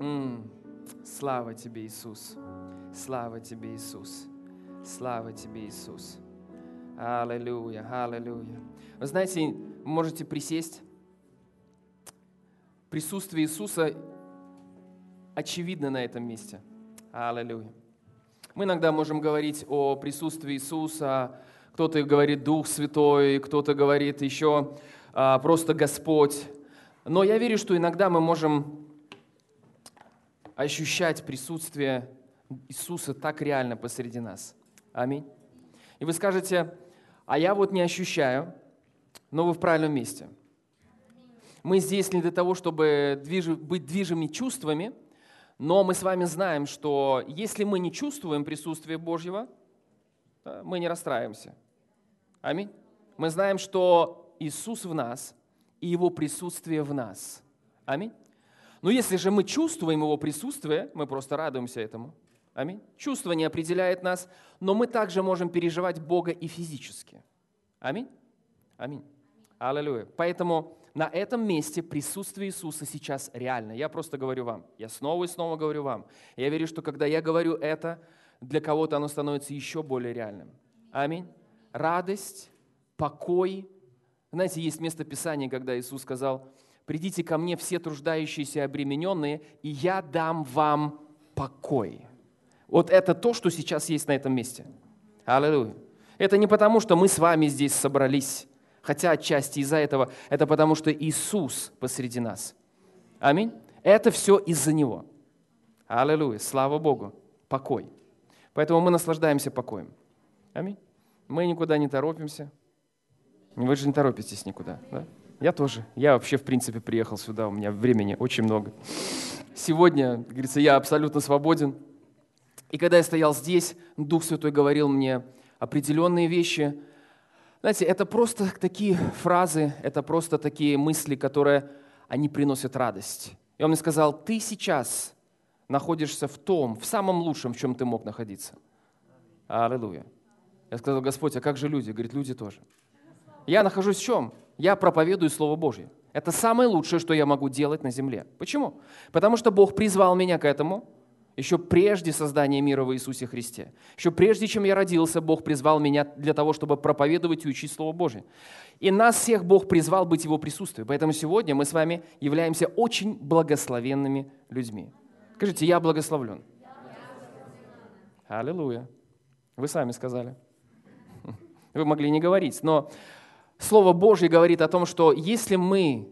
М, Слава тебе, Иисус. Слава тебе, Иисус. Слава тебе, Иисус. Аллилуйя, аллилуйя. Вы знаете, вы можете присесть. Присутствие Иисуса очевидно на этом месте. Аллилуйя. Мы иногда можем говорить о присутствии Иисуса, кто-то говорит Дух Святой, кто-то говорит еще а, просто Господь. Но я верю, что иногда мы можем ощущать присутствие Иисуса так реально посреди нас. Аминь. И вы скажете, а я вот не ощущаю, но вы в правильном месте. Мы здесь не для того, чтобы быть движимыми чувствами, но мы с вами знаем, что если мы не чувствуем присутствие Божьего, мы не расстраиваемся. Аминь. Мы знаем, что Иисус в нас и Его присутствие в нас. Аминь. Но если же мы чувствуем Его присутствие, мы просто радуемся этому. Аминь. Чувство не определяет нас, но мы также можем переживать Бога и физически. Аминь. Аминь. Аллилуйя. Поэтому на этом месте присутствие Иисуса сейчас реально. Я просто говорю вам. Я снова и снова говорю вам. Я верю, что когда я говорю это, для кого-то оно становится еще более реальным. Аминь. Радость, покой. Знаете, есть место Писания, когда Иисус сказал, «Придите ко мне все труждающиеся и обремененные, и я дам вам покой». Вот это то, что сейчас есть на этом месте. Аллилуйя. Это не потому, что мы с вами здесь собрались, хотя отчасти из-за этого, это потому, что Иисус посреди нас. Аминь. Это все из-за Него. Аллилуйя. Слава Богу. Покой. Поэтому мы наслаждаемся покоем. Аминь. Мы никуда не торопимся. Вы же не торопитесь никуда, да? Я тоже. Я вообще, в принципе, приехал сюда, у меня времени очень много. Сегодня, говорится, я абсолютно свободен. И когда я стоял здесь, Дух Святой говорил мне определенные вещи. Знаете, это просто такие фразы, это просто такие мысли, которые, они приносят радость. И он мне сказал, ты сейчас находишься в том, в самом лучшем, в чем ты мог находиться. Аллилуйя. Я сказал, Господь, а как же люди? Говорит, люди тоже. Я нахожусь в чем? Я проповедую Слово Божье. Это самое лучшее, что я могу делать на земле. Почему? Потому что Бог призвал меня к этому еще прежде создания мира в Иисусе Христе. Еще прежде, чем я родился, Бог призвал меня для того, чтобы проповедовать и учить Слово Божье. И нас всех Бог призвал быть Его присутствием. Поэтому сегодня мы с вами являемся очень благословенными людьми. Скажите, я благословлен. Аллилуйя. Вы сами сказали. Вы могли не говорить, но Слово Божье говорит о том, что если мы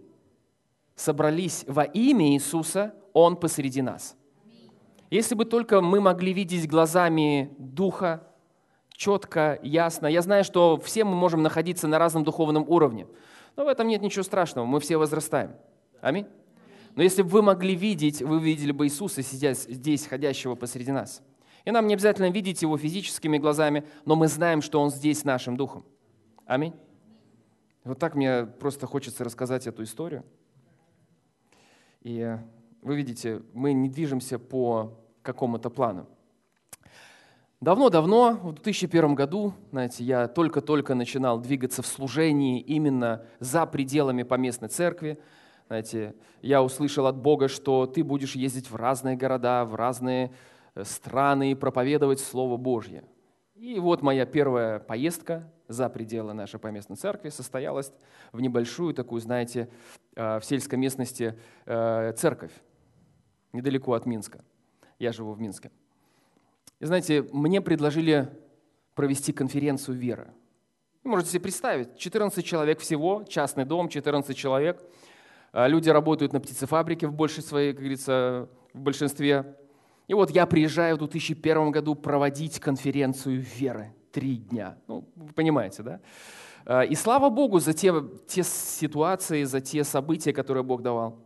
собрались во имя Иисуса, Он посреди нас. Если бы только мы могли видеть глазами Духа, четко, ясно. Я знаю, что все мы можем находиться на разном духовном уровне, но в этом нет ничего страшного, мы все возрастаем. Аминь. Но если бы вы могли видеть, вы видели бы Иисуса, сидя здесь, ходящего посреди нас. И нам не обязательно видеть Его физическими глазами, но мы знаем, что Он здесь нашим духом. Аминь. Вот так мне просто хочется рассказать эту историю. И вы видите, мы не движемся по какому-то плану. Давно-давно, в 2001 году, знаете, я только-только начинал двигаться в служении именно за пределами поместной церкви. Знаете, я услышал от Бога, что ты будешь ездить в разные города, в разные э, страны и проповедовать Слово Божье. И вот моя первая поездка за пределы нашей поместной церкви состоялась в небольшую такую, знаете, э, в сельской местности э, церковь, недалеко от Минска. Я живу в Минске. И знаете, мне предложили провести конференцию веры. Вы можете себе представить, 14 человек всего, частный дом, 14 человек. Э, люди работают на птицефабрике в большей своей, как говорится, в большинстве. И вот я приезжаю в 2001 году проводить конференцию веры. Три дня. Ну, вы понимаете, да? Э, и слава Богу за те, те ситуации, за те события, которые Бог давал.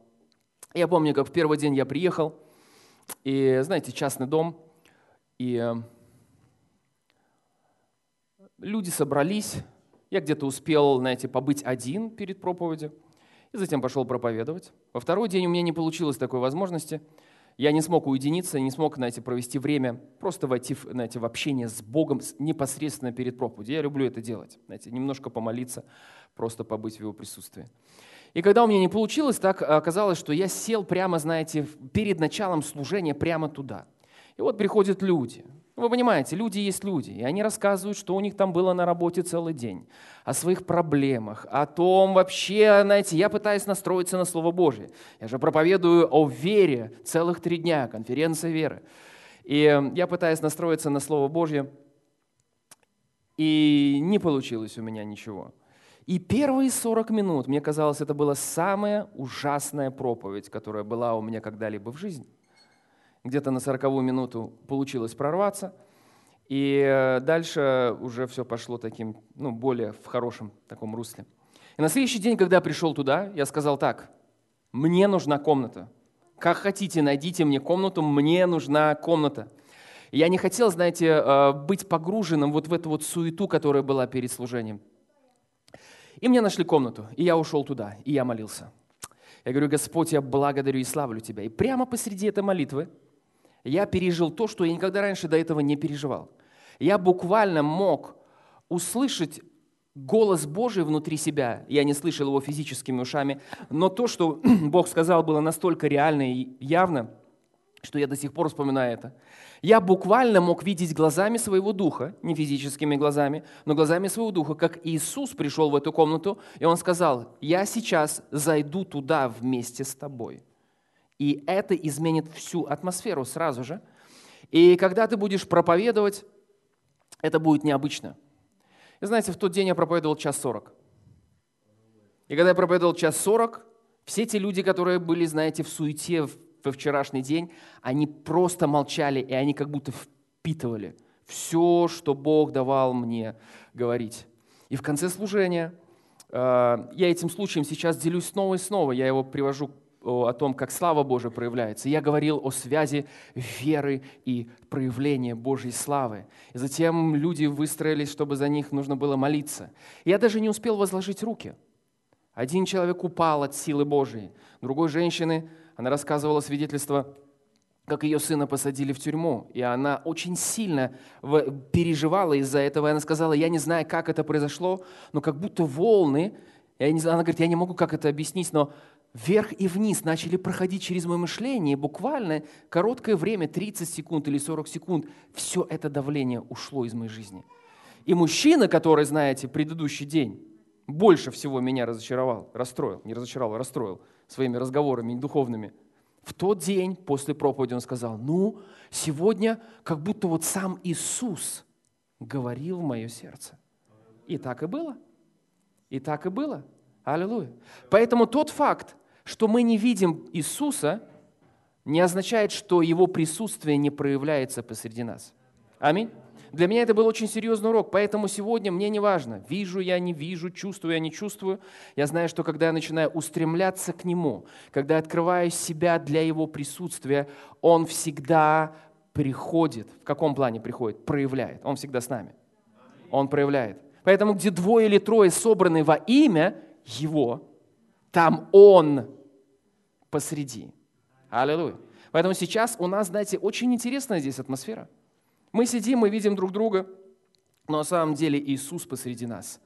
Я помню, как в первый день я приехал, и, знаете, частный дом, и э, люди собрались, я где-то успел, знаете, побыть один перед проповедью, и затем пошел проповедовать. Во второй день у меня не получилось такой возможности – я не смог уединиться, не смог, знаете, провести время, просто войти, знаете, в общение с Богом непосредственно перед проповедью. Я люблю это делать, знаете, немножко помолиться, просто побыть в Его присутствии. И когда у меня не получилось, так оказалось, что я сел прямо, знаете, перед началом служения прямо туда. И вот приходят люди. Вы понимаете, люди есть люди, и они рассказывают, что у них там было на работе целый день, о своих проблемах, о том вообще, знаете, я пытаюсь настроиться на Слово Божье. Я же проповедую о вере целых три дня, конференция веры. И я пытаюсь настроиться на Слово Божье, и не получилось у меня ничего. И первые 40 минут, мне казалось, это была самая ужасная проповедь, которая была у меня когда-либо в жизни. Где-то на 40 минуту получилось прорваться, и э, дальше уже все пошло таким, ну, более в хорошем таком русле. И на следующий день, когда я пришел туда, я сказал так, мне нужна комната. Как хотите, найдите мне комнату, мне нужна комната. Я не хотел, знаете, э, быть погруженным вот в эту вот суету, которая была перед служением. И мне нашли комнату, и я ушел туда, и я молился. Я говорю, Господь, я благодарю и славлю Тебя. И прямо посреди этой молитвы я пережил то, что я никогда раньше до этого не переживал. Я буквально мог услышать голос Божий внутри себя. Я не слышал его физическими ушами, но то, что Бог сказал, было настолько реально и явно, что я до сих пор вспоминаю это. Я буквально мог видеть глазами своего духа, не физическими глазами, но глазами своего духа, как Иисус пришел в эту комнату, и Он сказал, я сейчас зайду туда вместе с тобой. И это изменит всю атмосферу сразу же. И когда ты будешь проповедовать, это будет необычно. И знаете, в тот день я проповедовал час сорок. И когда я проповедовал час сорок, все те люди, которые были, знаете, в суете во вчерашний день, они просто молчали, и они как будто впитывали все, что Бог давал мне говорить. И в конце служения, э, я этим случаем сейчас делюсь снова и снова, я его привожу о том, как слава Божия проявляется. Я говорил о связи веры и проявления Божьей славы. И затем люди выстроились, чтобы за них нужно было молиться. Я даже не успел возложить руки. Один человек упал от силы Божией. Другой женщины она рассказывала свидетельство, как ее сына посадили в тюрьму, и она очень сильно переживала из-за этого. И она сказала, я не знаю, как это произошло, но как будто волны, я не она говорит, я не могу как это объяснить, но вверх и вниз начали проходить через мое мышление, буквально короткое время, 30 секунд или 40 секунд, все это давление ушло из моей жизни. И мужчина, который, знаете, предыдущий день больше всего меня разочаровал, расстроил, не разочаровал, расстроил – своими разговорами духовными. В тот день после проповеди он сказал, ну, сегодня как будто вот сам Иисус говорил в мое сердце. И так и было. И так и было. Аллилуйя. Поэтому тот факт, что мы не видим Иисуса, не означает, что Его присутствие не проявляется посреди нас. Аминь. Для меня это был очень серьезный урок, поэтому сегодня мне не важно, вижу я, не вижу, чувствую я, не чувствую. Я знаю, что когда я начинаю устремляться к Нему, когда я открываю себя для Его присутствия, Он всегда приходит. В каком плане приходит? Проявляет. Он всегда с нами. Он проявляет. Поэтому где двое или трое собраны во имя Его, там Он посреди. Аллилуйя. Поэтому сейчас у нас, знаете, очень интересная здесь атмосфера – мы сидим, мы видим друг друга, но на самом деле Иисус посреди нас.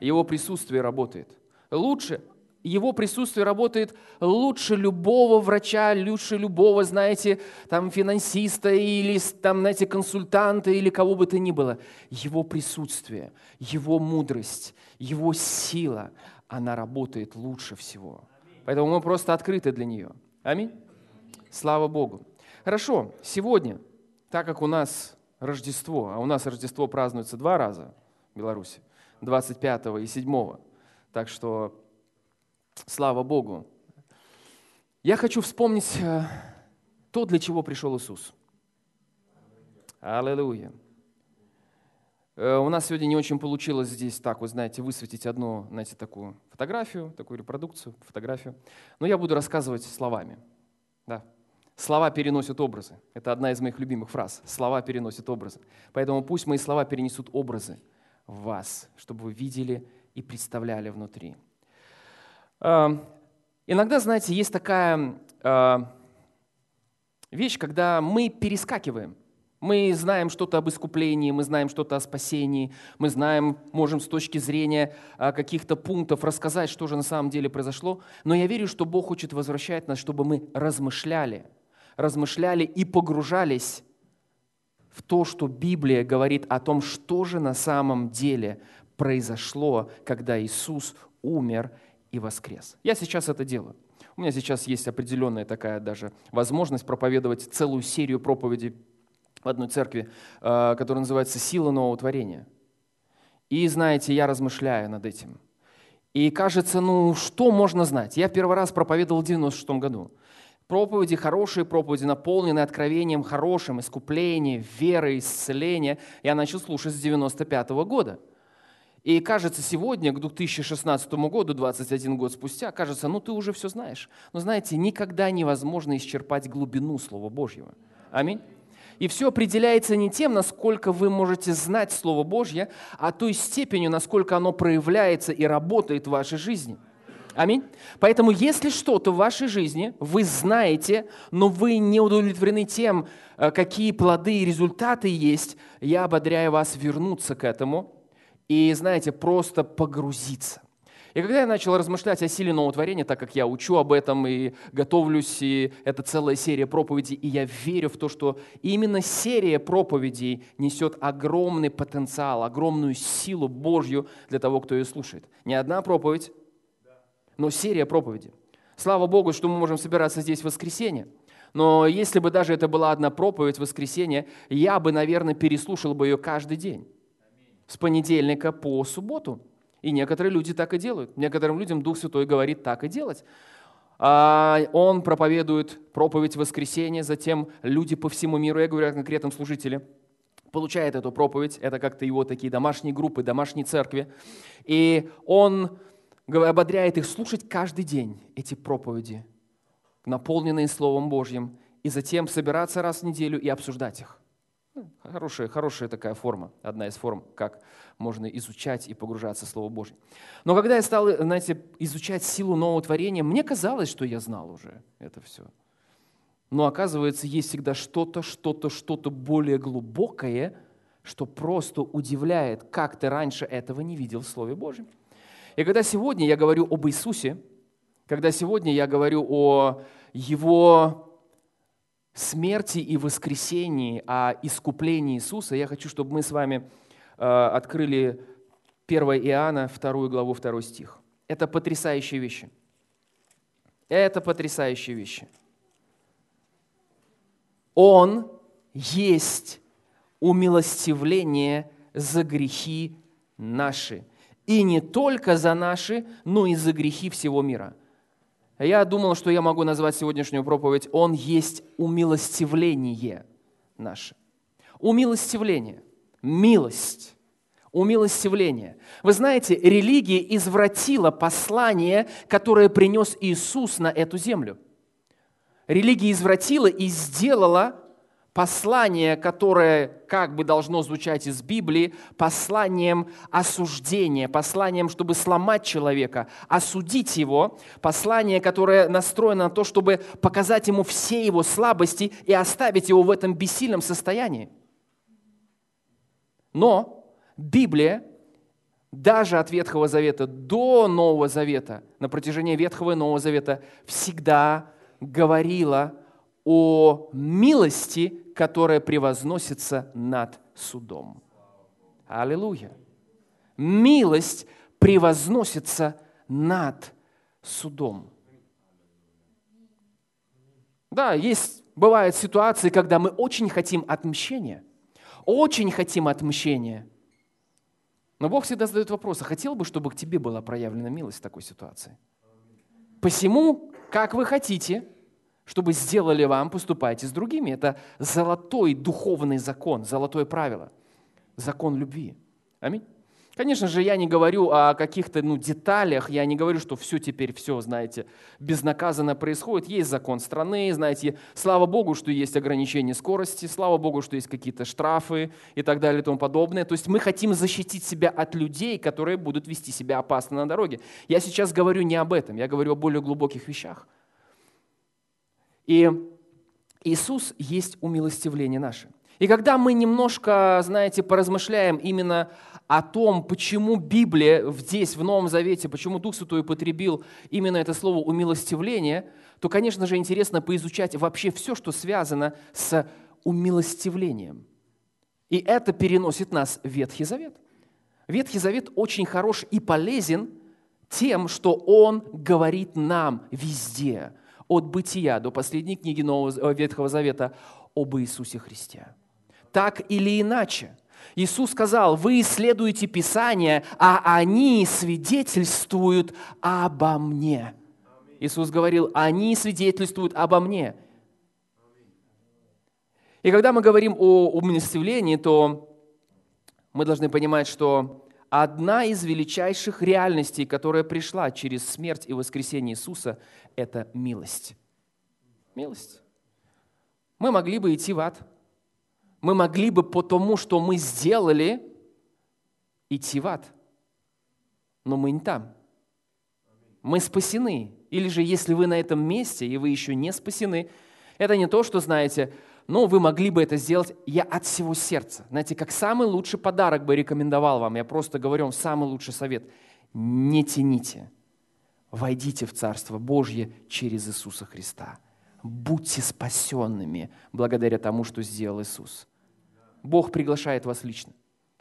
Его присутствие работает. Лучше, его присутствие работает лучше любого врача, лучше любого, знаете, там финансиста или там, знаете, консультанта или кого бы то ни было. Его присутствие, его мудрость, его сила, она работает лучше всего. Поэтому мы просто открыты для нее. Аминь. Слава Богу. Хорошо, сегодня, так как у нас Рождество, а у нас Рождество празднуется два раза в Беларуси, 25 и 7. Так что слава Богу. Я хочу вспомнить э, то, для чего пришел Иисус. Аллилуйя. Э, у нас сегодня не очень получилось здесь так, вы знаете, высветить одну, знаете, такую фотографию, такую репродукцию, фотографию. Но я буду рассказывать словами. Да. Слова переносят образы. Это одна из моих любимых фраз. Слова переносят образы. Поэтому пусть мои слова перенесут образы в вас, чтобы вы видели и представляли внутри. А, иногда, знаете, есть такая а, вещь, когда мы перескакиваем. Мы знаем что-то об искуплении, мы знаем что-то о спасении, мы знаем, можем с точки зрения а, каких-то пунктов рассказать, что же на самом деле произошло. Но я верю, что Бог хочет возвращать нас, чтобы мы размышляли, размышляли и погружались в то, что Библия говорит о том, что же на самом деле произошло, когда Иисус умер и воскрес. Я сейчас это делаю. У меня сейчас есть определенная такая даже возможность проповедовать целую серию проповедей в одной церкви, э, которая называется «Сила нового творения». И знаете, я размышляю над этим. И кажется, ну что можно знать? Я первый раз проповедовал в 96 году. Проповеди хорошие, проповеди наполненные откровением хорошим, искуплением, верой, исцелением. Я начал слушать с 95 года. И кажется, сегодня, к 2016 году, 21 год спустя, кажется, ну ты уже все знаешь. Но знаете, никогда невозможно исчерпать глубину Слова Божьего. Аминь. И все определяется не тем, насколько вы можете знать Слово Божье, а той степенью, насколько оно проявляется и работает в вашей жизни. Аминь. Поэтому, если что-то в вашей жизни вы знаете, но вы не удовлетворены тем, э, какие плоды и результаты есть, я ободряю вас вернуться к этому и, знаете, просто погрузиться. И когда я начал размышлять о силе нового творения, так как я учу об этом и готовлюсь, и это целая серия проповедей, и я верю в то, что именно серия проповедей несет огромный потенциал, огромную силу Божью для того, кто ее слушает. Не одна проповедь, но серия проповедей. Слава Богу, что мы можем собираться здесь в воскресенье. Но если бы даже это была одна проповедь в воскресенье, я бы, наверное, переслушал бы ее каждый день. С понедельника по субботу. И некоторые люди так и делают. Некоторым людям Дух Святой говорит так и делать. А, он проповедует проповедь воскресенья, затем люди по всему миру, я говорю о конкретном служителе, получает эту проповедь, это как-то его такие домашние группы, домашние церкви, и он ободряет их слушать каждый день эти проповеди, наполненные Словом Божьим, и затем собираться раз в неделю и обсуждать их. Ну, хорошая, хорошая такая форма, одна из форм, как можно изучать и погружаться в Слово Божье. Но когда я стал, знаете, изучать силу нового творения, мне казалось, что я знал уже это все. Но оказывается, есть всегда что-то, что-то, что-то более глубокое, что просто удивляет, как ты раньше этого не видел в Слове Божьем. И когда сегодня я говорю об Иисусе, когда сегодня я говорю о Его смерти и воскресении, о искуплении Иисуса, я хочу, чтобы мы с вами э, открыли 1 Иоанна, 2 главу, 2 стих. Это потрясающие вещи. Это потрясающие вещи. Он есть умилостивление за грехи наши. И не только за наши, но и за грехи всего мира – я думал, что я могу назвать сегодняшнюю проповедь «Он есть умилостивление наше». Умилостивление, милость, умилостивление. Вы знаете, религия извратила послание, которое принес Иисус на эту землю. Религия извратила и сделала послание, которое как бы должно звучать из Библии, посланием осуждения, посланием, чтобы сломать человека, осудить его, послание, которое настроено на то, чтобы показать ему все его слабости и оставить его в этом бессильном состоянии. Но Библия даже от Ветхого Завета до Нового Завета, на протяжении Ветхого и Нового Завета, всегда говорила о милости, которая превозносится над судом. Аллилуйя. Милость превозносится над судом. Да, есть, бывают ситуации, когда мы очень хотим отмщения. Очень хотим отмщения. Но Бог всегда задает вопрос, а хотел бы, чтобы к тебе была проявлена милость в такой ситуации? Посему, как вы хотите, чтобы сделали вам, поступайте с другими. Это золотой духовный закон, золотое правило, закон любви. Аминь. Конечно же, я не говорю о каких-то ну, деталях, я не говорю, что все теперь, все, знаете, безнаказанно происходит. Есть закон страны, знаете, слава Богу, что есть ограничение скорости, слава Богу, что есть какие-то штрафы и так далее и тому подобное. То есть мы хотим защитить себя от людей, которые будут вести себя опасно на дороге. Я сейчас говорю не об этом, я говорю о более глубоких вещах – и Иисус есть умилостивление наше. И когда мы немножко, знаете, поразмышляем именно о том, почему Библия здесь, в Новом Завете, почему Дух Святой употребил именно это слово «умилостивление», то, конечно же, интересно поизучать вообще все, что связано с умилостивлением. И это переносит нас в Ветхий Завет. Ветхий Завет очень хорош и полезен тем, что он говорит нам везде, от бытия до последней книги Нового э, Ветхого Завета об Иисусе Христе. Так или иначе, Иисус сказал, вы исследуете Писание, а они свидетельствуют обо мне. Иисус говорил, они свидетельствуют обо мне. И когда мы говорим о умилостивлении, то мы должны понимать, что одна из величайших реальностей, которая пришла через смерть и воскресение Иисуса, это милость. Милость. Мы могли бы идти в ад. Мы могли бы по тому, что мы сделали, идти в ад. Но мы не там. Мы спасены. Или же, если вы на этом месте, и вы еще не спасены, это не то, что, знаете, ну, вы могли бы это сделать, я от всего сердца. Знаете, как самый лучший подарок бы рекомендовал вам, я просто говорю вам самый лучший совет. Не тяните, войдите в Царство Божье через Иисуса Христа. Будьте спасенными благодаря тому, что сделал Иисус. Бог приглашает вас лично.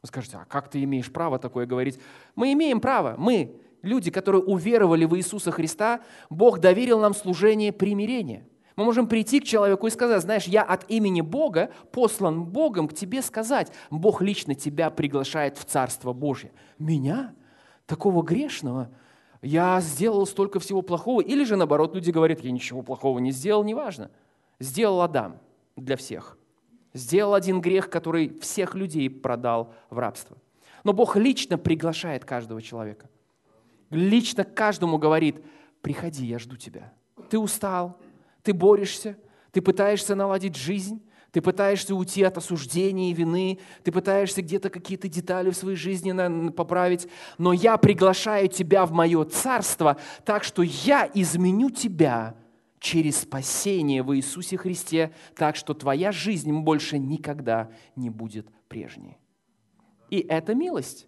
Вы скажете, а как ты имеешь право такое говорить? Мы имеем право. Мы, люди, которые уверовали в Иисуса Христа, Бог доверил нам служение примирения – мы можем прийти к человеку и сказать, знаешь, я от имени Бога послан Богом к тебе сказать, Бог лично тебя приглашает в Царство Божье. Меня? Такого грешного? Я сделал столько всего плохого. Или же наоборот, люди говорят, я ничего плохого не сделал, неважно. Сделал Адам для всех. Сделал один грех, который всех людей продал в рабство. Но Бог лично приглашает каждого человека. Лично каждому говорит, приходи, я жду тебя. Ты устал, ты борешься, ты пытаешься наладить жизнь, ты пытаешься уйти от осуждения и вины, ты пытаешься где-то какие-то детали в своей жизни поправить, но я приглашаю тебя в мое царство, так что я изменю тебя через спасение в Иисусе Христе, так что твоя жизнь больше никогда не будет прежней. И это милость.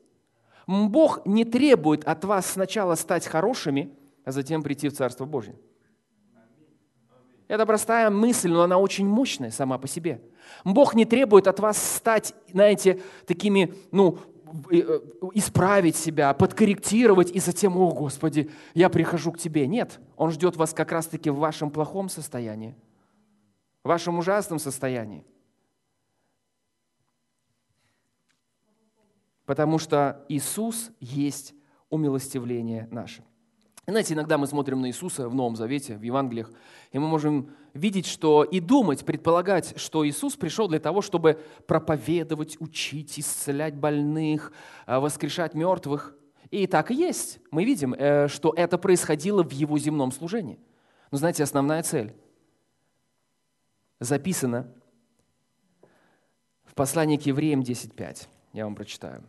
Бог не требует от вас сначала стать хорошими, а затем прийти в Царство Божье. Это простая мысль, но она очень мощная сама по себе. Бог не требует от вас стать, знаете, такими, ну, э, исправить себя, подкорректировать и затем, о Господи, я прихожу к Тебе. Нет, Он ждет вас как раз-таки в вашем плохом состоянии, в вашем ужасном состоянии. Потому что Иисус есть умилостивление наше. Знаете, иногда мы смотрим на Иисуса в Новом Завете, в Евангелиях, и мы можем видеть, что и думать, предполагать, что Иисус пришел для того, чтобы проповедовать, учить, исцелять больных, э, воскрешать мертвых. И так и есть. Мы видим, э, что это происходило в его земном служении. Но знаете, основная цель записана в послании к евреям 10.5. Я вам прочитаю.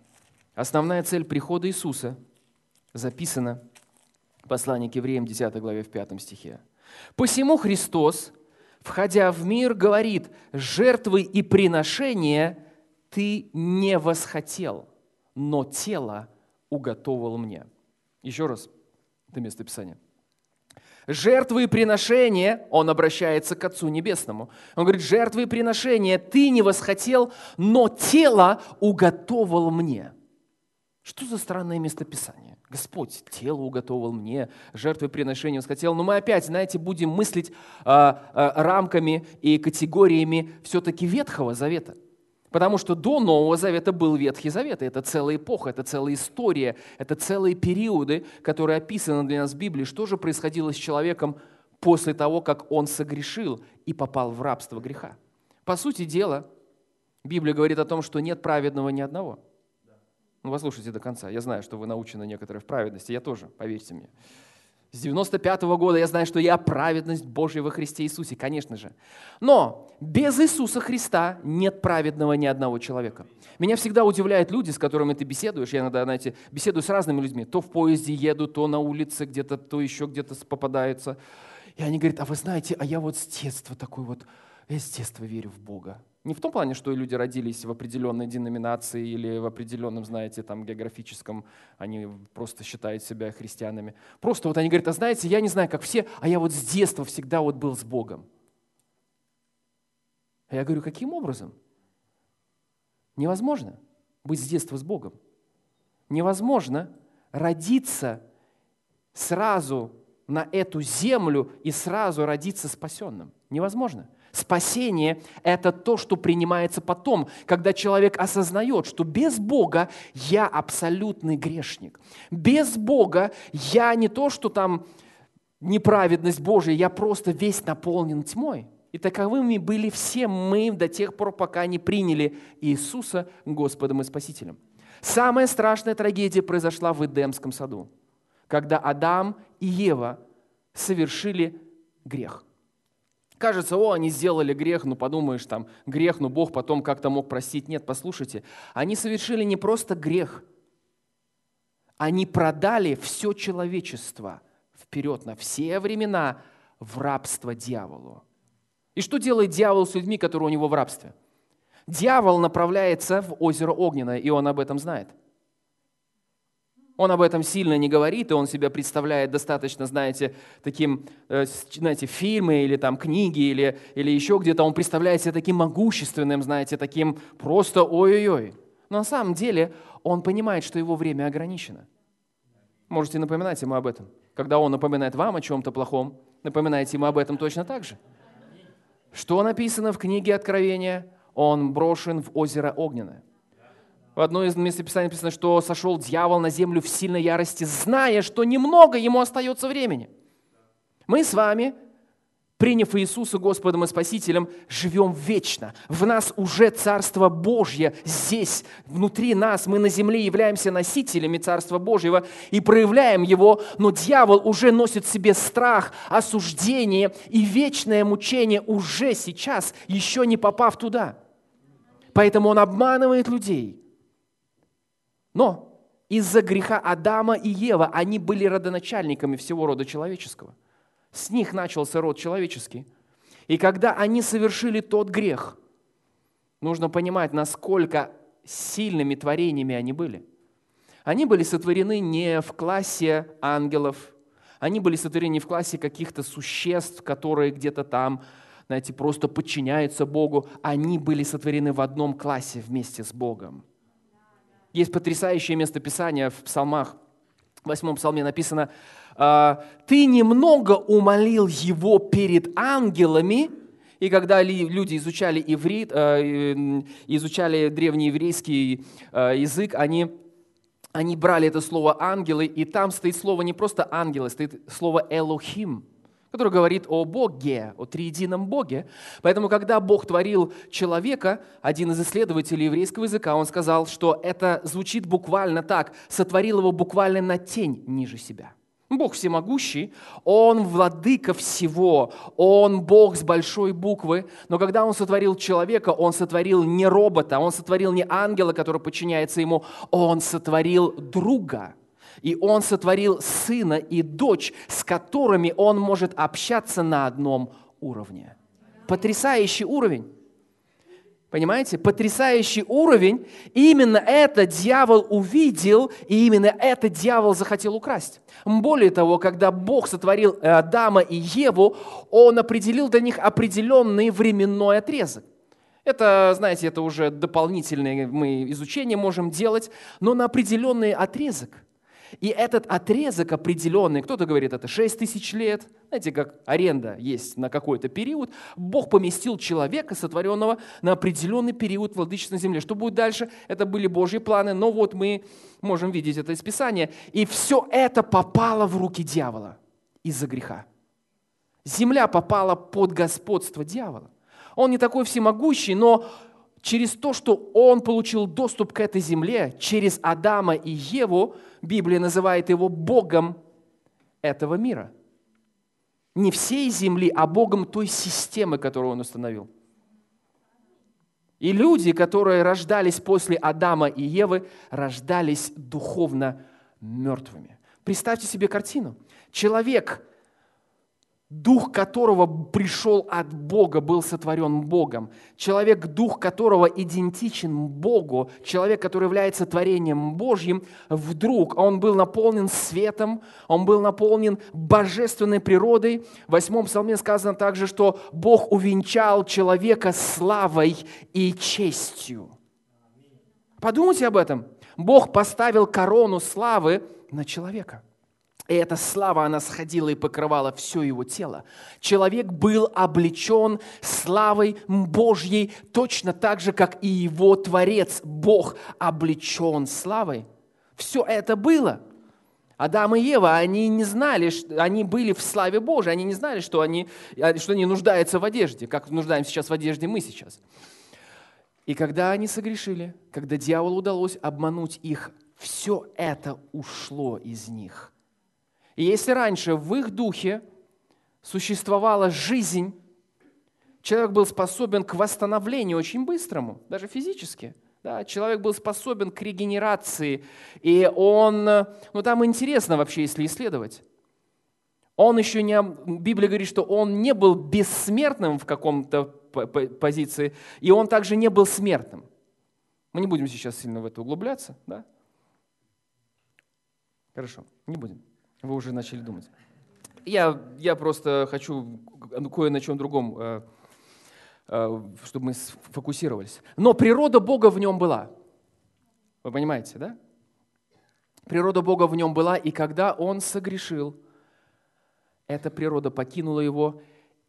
Основная цель прихода Иисуса записана Послание к евреям, 10 главе, в 5 стихе. «Посему Христос, входя в мир, говорит, жертвы и приношения ты не восхотел, но тело уготовал мне». Еще раз, это место Писания. Жертвы и приношения, он обращается к Отцу Небесному. Он говорит, жертвы и приношения ты не восхотел, но тело уготовал мне. Что за странное местописание? Господь тело уготовил мне, жертвы приношения хотел. Но мы опять, знаете, будем мыслить а, а, рамками и категориями все-таки Ветхого Завета. Потому что до Нового Завета был Ветхий Завет. И это целая эпоха, это целая история, это целые периоды, которые описаны для нас в Библии. Что же происходило с человеком после того, как он согрешил и попал в рабство греха? По сути дела, Библия говорит о том, что нет праведного ни одного – ну, послушайте до конца. Я знаю, что вы научены некоторые в праведности. Я тоже, поверьте мне. С 95 -го года я знаю, что я праведность Божья во Христе Иисусе, конечно же. Но без Иисуса Христа нет праведного ни одного человека. Меня всегда удивляют люди, с которыми ты беседуешь. Я иногда, знаете, беседую с разными людьми. То в поезде еду, то на улице где-то, то еще где-то попадаются. И они говорят, а вы знаете, а я вот с детства такой вот, я с детства верю в Бога. Не в том плане, что люди родились в определенной деноминации или в определенном, знаете, там географическом, они просто считают себя христианами. Просто вот они говорят, а знаете, я не знаю, как все, а я вот с детства всегда вот был с Богом. А я говорю, каким образом? Невозможно быть с детства с Богом. Невозможно родиться сразу на эту землю и сразу родиться спасенным. Невозможно. Спасение – это то, что принимается потом, когда человек осознает, что без Бога я абсолютный грешник. Без Бога я не то, что там неправедность Божия, я просто весь наполнен тьмой. И таковыми были все мы до тех пор, пока не приняли Иисуса Господом и Спасителем. Самая страшная трагедия произошла в Эдемском саду, когда Адам и Ева совершили грех. Кажется, о, они сделали грех, ну подумаешь, там, грех, ну Бог потом как-то мог простить. Нет, послушайте, они совершили не просто грех, они продали все человечество вперед на все времена в рабство дьяволу. И что делает дьявол с людьми, которые у него в рабстве? Дьявол направляется в озеро Огненное, и он об этом знает – он об этом сильно не говорит, и он себя представляет достаточно, знаете, таким, э, знаете, фильмы или там книги или, или еще где-то, он представляет себя таким могущественным, знаете, таким просто ой-ой-ой. Но на самом деле он понимает, что его время ограничено. Можете напоминать ему об этом. Когда он напоминает вам о чем-то плохом, напоминайте ему об этом точно так же. Что написано в книге Откровения? Он брошен в озеро Огненное. В одной из местописаний написано, что сошел дьявол на землю в сильной ярости, зная, что немного ему остается времени. Мы с вами, приняв Иисуса Господом и Спасителем, живем вечно. В нас уже Царство Божье здесь, внутри нас. Мы на земле являемся носителями Царства Божьего и проявляем его, но дьявол уже носит в себе страх, осуждение и вечное мучение уже сейчас, еще не попав туда. Поэтому он обманывает людей – но из-за греха Адама и Ева они были родоначальниками всего рода человеческого. С них начался род человеческий. И когда они совершили тот грех, нужно понимать, насколько сильными творениями они были. Они были сотворены не в классе ангелов, они были сотворены не в классе каких-то существ, которые где-то там, знаете, просто подчиняются Богу. Они были сотворены в одном классе вместе с Богом. Есть потрясающее местописание в псалмах. В восьмом псалме написано, «А, «Ты немного умолил его перед ангелами». И когда люди изучали иврит, э, изучали древнееврейский э, язык, они они брали это слово «ангелы», и там стоит слово не просто «ангелы», стоит слово «элохим», который говорит о Боге, о триедином Боге. Поэтому, когда Бог творил человека, один из исследователей еврейского языка, он сказал, что это звучит буквально так, сотворил его буквально на тень ниже себя. Бог всемогущий, Он владыка всего, Он Бог с большой буквы, но когда Он сотворил человека, Он сотворил не робота, Он сотворил не ангела, который подчиняется Ему, Он сотворил друга – и Он сотворил сына и дочь, с которыми Он может общаться на одном уровне. Потрясающий уровень. Понимаете? Потрясающий уровень. И именно это дьявол увидел, и именно это дьявол захотел украсть. Более того, когда Бог сотворил Адама и Еву, Он определил для них определенный временной отрезок. Это, знаете, это уже дополнительное мы изучение можем делать, но на определенный отрезок. И этот отрезок определенный, кто-то говорит, это 6 тысяч лет, знаете, как аренда есть на какой-то период, Бог поместил человека, сотворенного на определенный период владычества на земле. Что будет дальше? Это были Божьи планы, но вот мы можем видеть это из Писания. И все это попало в руки дьявола из-за греха. Земля попала под господство дьявола. Он не такой всемогущий, но через то, что он получил доступ к этой земле, через Адама и Еву, Библия называет его Богом этого мира. Не всей земли, а Богом той системы, которую он установил. И люди, которые рождались после Адама и Евы, рождались духовно мертвыми. Представьте себе картину. Человек дух которого пришел от Бога, был сотворен Богом. Человек, дух которого идентичен Богу, человек, который является творением Божьим, вдруг он был наполнен светом, он был наполнен божественной природой. В восьмом псалме сказано также, что Бог увенчал человека славой и честью. Подумайте об этом. Бог поставил корону славы на человека. И эта слава, она сходила и покрывала все его тело. Человек был облечен славой Божьей, точно так же, как и его Творец, Бог, облечен славой. Все это было. Адам и Ева, они не знали, что они были в славе Божьей, они не знали, что они, что они нуждаются в одежде, как нуждаемся сейчас в одежде мы сейчас. И когда они согрешили, когда дьяволу удалось обмануть их, все это ушло из них – и если раньше в их духе существовала жизнь, человек был способен к восстановлению очень быстрому, даже физически. Да, человек был способен к регенерации, и он, ну там интересно вообще, если исследовать. Он еще не, Библия говорит, что он не был бессмертным в каком-то позиции, и он также не был смертным. Мы не будем сейчас сильно в это углубляться, да? Хорошо, не будем. Вы уже начали думать. Я, я просто хочу кое на чем другом, э, э, чтобы мы сфокусировались. Но природа Бога в нем была. Вы понимаете, да? Природа Бога в нем была, и когда он согрешил, эта природа покинула его,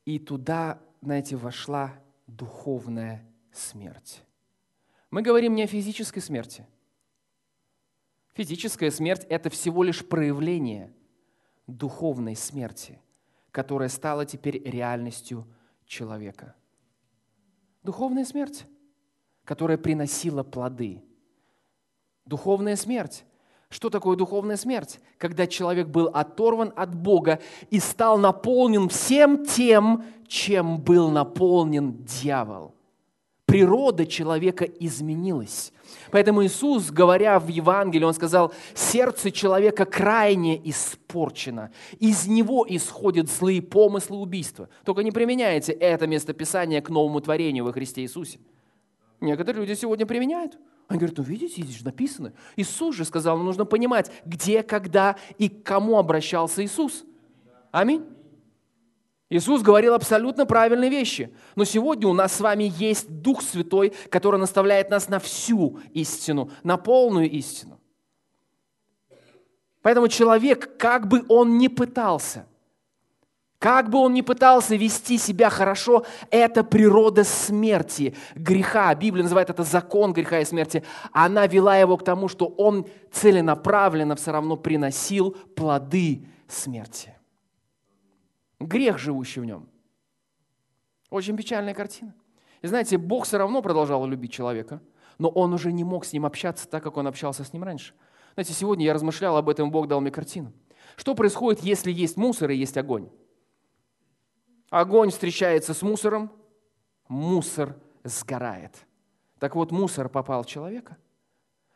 и туда, знаете, вошла духовная смерть. Мы говорим не о физической смерти. Физическая смерть – это всего лишь проявление духовной смерти, которая стала теперь реальностью человека. Духовная смерть, которая приносила плоды. Духовная смерть. Что такое духовная смерть? Когда человек был оторван от Бога и стал наполнен всем тем, чем был наполнен дьявол природа человека изменилась. Поэтому Иисус, говоря в Евангелии, Он сказал, сердце человека крайне испорчено. Из него исходят злые помыслы убийства. Только не применяйте это местописание к новому творению во Христе Иисусе. Некоторые люди сегодня применяют. Они говорят, ну видите, здесь же написано. Иисус же сказал, нам нужно понимать, где, когда и к кому обращался Иисус. Аминь. Иисус говорил абсолютно правильные вещи. Но сегодня у нас с вами есть Дух Святой, который наставляет нас на всю истину, на полную истину. Поэтому человек, как бы он ни пытался, как бы он ни пытался вести себя хорошо, это природа смерти, греха. Библия называет это закон греха и смерти. Она вела его к тому, что он целенаправленно все равно приносил плоды смерти. Грех, живущий в нем. Очень печальная картина. И знаете, Бог все равно продолжал любить человека, но он уже не мог с ним общаться так, как он общался с ним раньше. Знаете, сегодня я размышлял об этом, Бог дал мне картину. Что происходит, если есть мусор и есть огонь? Огонь встречается с мусором, мусор сгорает. Так вот, мусор попал в человека.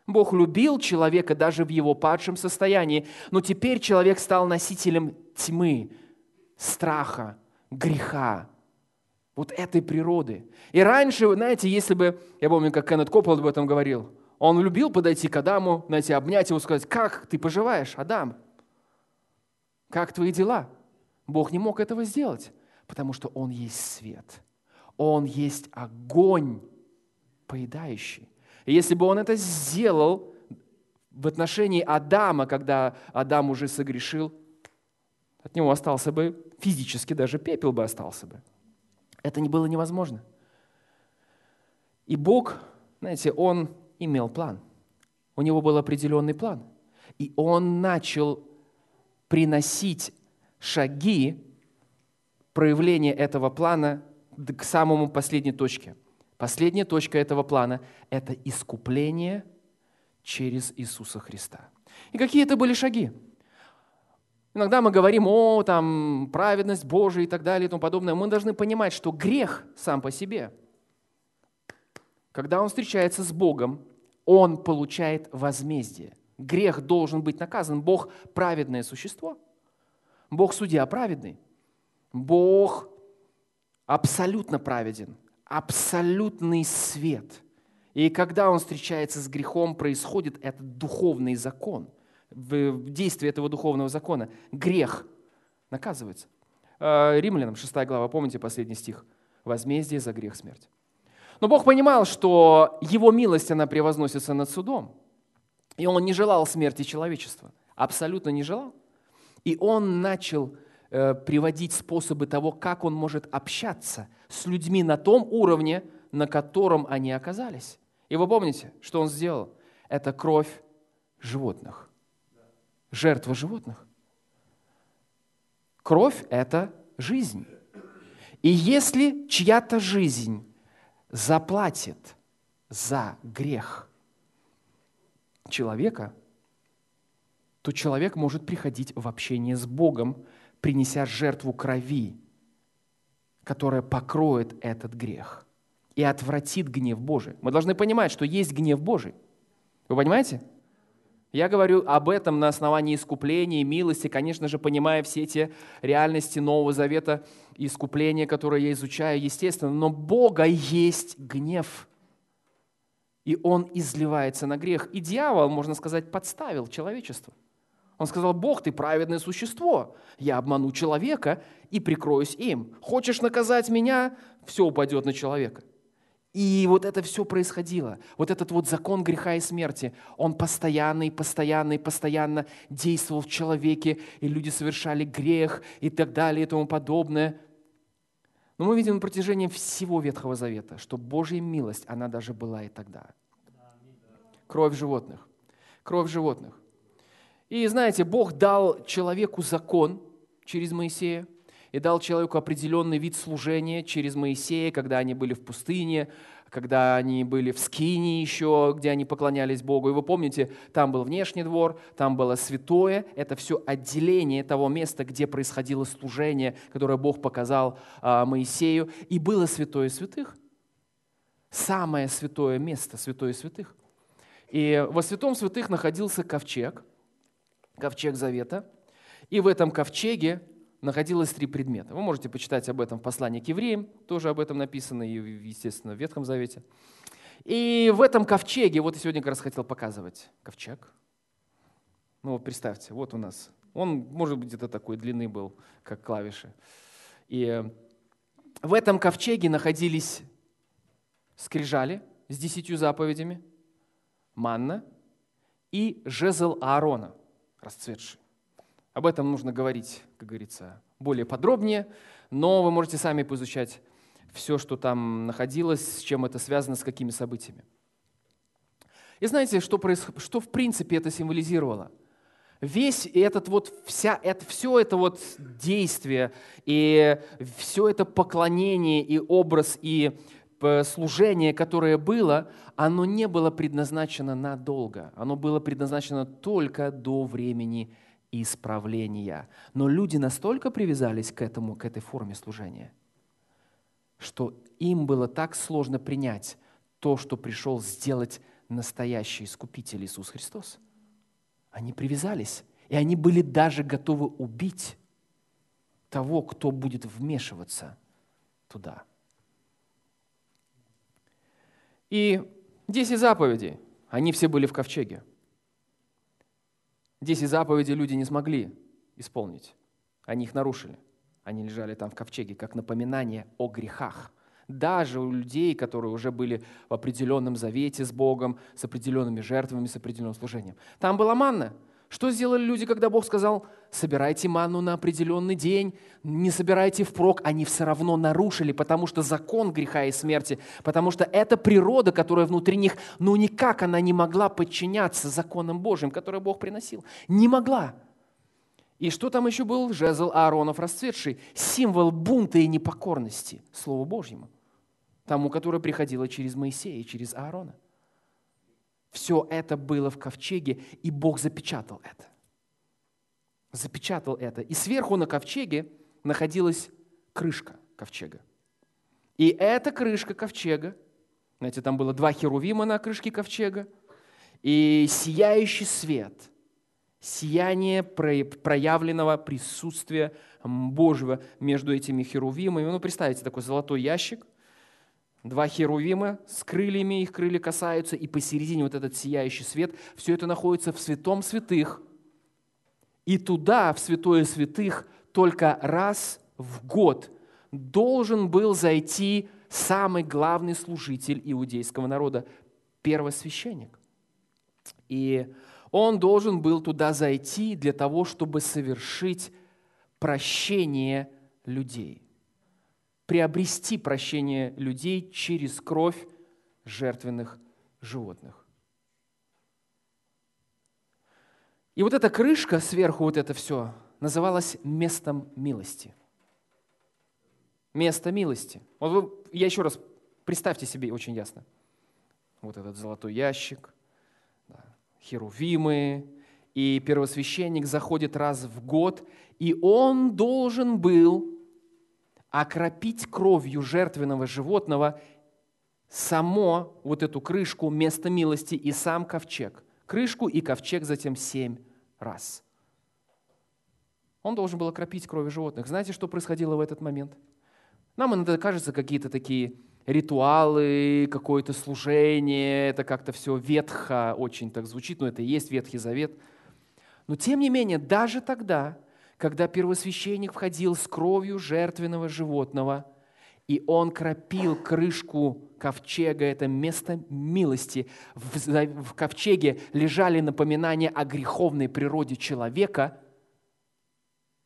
Бог любил человека даже в его падшем состоянии, но теперь человек стал носителем тьмы, страха, греха, вот этой природы. И раньше, знаете, если бы, я помню, как Кеннет Копполд об этом говорил, он любил подойти к Адаму, знаете, обнять его, сказать, как ты поживаешь, Адам? Как твои дела? Бог не мог этого сделать, потому что Он есть свет. Он есть огонь поедающий. И если бы Он это сделал в отношении Адама, когда Адам уже согрешил, от него остался бы физически даже пепел бы остался бы. Это не было невозможно. И Бог, знаете, Он имел план. У Него был определенный план. И Он начал приносить шаги проявления этого плана к самому последней точке. Последняя точка этого плана – это искупление через Иисуса Христа. И какие это были шаги? Иногда мы говорим о там, праведность Божия и так далее и тому подобное. Мы должны понимать, что грех сам по себе, когда он встречается с Богом, он получает возмездие. Грех должен быть наказан. Бог – праведное существо. Бог – судья праведный. Бог абсолютно праведен, абсолютный свет. И когда он встречается с грехом, происходит этот духовный закон. В действии этого духовного закона грех наказывается. Э, Римлянам 6 глава, помните последний стих? Возмездие за грех смерть. Но Бог понимал, что Его милость, она превозносится над судом. И Он не желал смерти человечества. Абсолютно не желал. И Он начал э, приводить способы того, как Он может общаться с людьми на том уровне, на котором они оказались. И вы помните, что Он сделал? Это кровь животных. Жертва животных. Кровь – это жизнь. И если чья-то жизнь заплатит за грех человека, то человек может приходить в общение с Богом, принеся жертву крови, которая покроет этот грех и отвратит гнев Божий. Мы должны понимать, что есть гнев Божий. Вы понимаете? Я говорю об этом на основании искупления и милости, конечно же, понимая все эти реальности Нового Завета искупления, которые я изучаю, естественно. Но Бога есть гнев. И Он изливается на грех. И дьявол, можно сказать, подставил человечество. Он сказал, Бог, ты праведное существо. Я обману человека и прикроюсь им. Хочешь наказать меня? Все упадет на человека. И вот это все происходило. Вот этот вот закон греха и смерти, он постоянно и постоянно и постоянно действовал в человеке, и люди совершали грех и так далее и тому подобное. Но мы видим на протяжении всего Ветхого Завета, что Божья милость, она даже была и тогда. Кровь животных. Кровь животных. И знаете, Бог дал человеку закон через Моисея, и дал человеку определенный вид служения через Моисея, когда они были в пустыне, когда они были в Скине еще, где они поклонялись Богу. И вы помните, там был внешний двор, там было святое. Это все отделение того места, где происходило служение, которое Бог показал а, Моисею. И было святое святых. Самое святое место, святое святых. И во святом святых находился ковчег, ковчег завета. И в этом ковчеге находилось три предмета. Вы можете почитать об этом в послании к евреям, тоже об этом написано, и, естественно, в Ветхом Завете. И в этом ковчеге, вот я сегодня как раз хотел показывать ковчег. Ну вот представьте, вот у нас. Он, может быть, где-то такой длины был, как клавиши. И в этом ковчеге находились скрижали с десятью заповедями, манна и жезл Аарона, расцветший. Об этом нужно говорить, как говорится, более подробнее, но вы можете сами поизучать все, что там находилось, с чем это связано, с какими событиями. И знаете, что, проис... что в принципе это символизировало? Весь этот вот, вся, это, все это вот действие и все это поклонение и образ и служение, которое было, оно не было предназначено надолго. Оно было предназначено только до времени исправления. Но люди настолько привязались к этому, к этой форме служения, что им было так сложно принять то, что пришел сделать настоящий Искупитель Иисус Христос. Они привязались, и они были даже готовы убить того, кто будет вмешиваться туда. И десять заповедей, они все были в ковчеге. Десять заповедей люди не смогли исполнить. Они их нарушили. Они лежали там в ковчеге, как напоминание о грехах. Даже у людей, которые уже были в определенном завете с Богом, с определенными жертвами, с определенным служением. Там была манна – что сделали люди, когда Бог сказал, собирайте ману на определенный день, не собирайте впрок, они все равно нарушили, потому что закон греха и смерти, потому что эта природа, которая внутри них, ну никак она не могла подчиняться законам Божьим, которые Бог приносил. Не могла. И что там еще был? Жезл Ааронов расцветший, символ бунта и непокорности Слову Божьему, тому, которое приходило через Моисея, через Аарона. Все это было в ковчеге, и Бог запечатал это. Запечатал это. И сверху на ковчеге находилась крышка ковчега. И эта крышка ковчега, знаете, там было два херувима на крышке ковчега, и сияющий свет сияние проявленного присутствия Божьего между этими херувимами. Ну, представьте, такой золотой ящик, два херувима с крыльями, их крылья касаются, и посередине вот этот сияющий свет. Все это находится в святом святых. И туда, в святое святых, только раз в год должен был зайти самый главный служитель иудейского народа, первосвященник. И он должен был туда зайти для того, чтобы совершить прощение людей, приобрести прощение людей через кровь жертвенных животных. И вот эта крышка сверху, вот это все, называлась местом милости. Место милости. Вот вы, я еще раз, представьте себе очень ясно. Вот этот золотой ящик, херувимы, и первосвященник заходит раз в год, и он должен был окропить кровью жертвенного животного само вот эту крышку, место милости и сам ковчег. Крышку и ковчег затем семь раз. Он должен был окропить кровью животных. Знаете, что происходило в этот момент? Нам иногда кажется какие-то такие ритуалы, какое-то служение, это как-то все ветхо очень так звучит, но это и есть Ветхий Завет. Но тем не менее, даже тогда, когда первосвященник входил с кровью жертвенного животного, и он кропил крышку ковчега, это место милости. В, ковчеге лежали напоминания о греховной природе человека –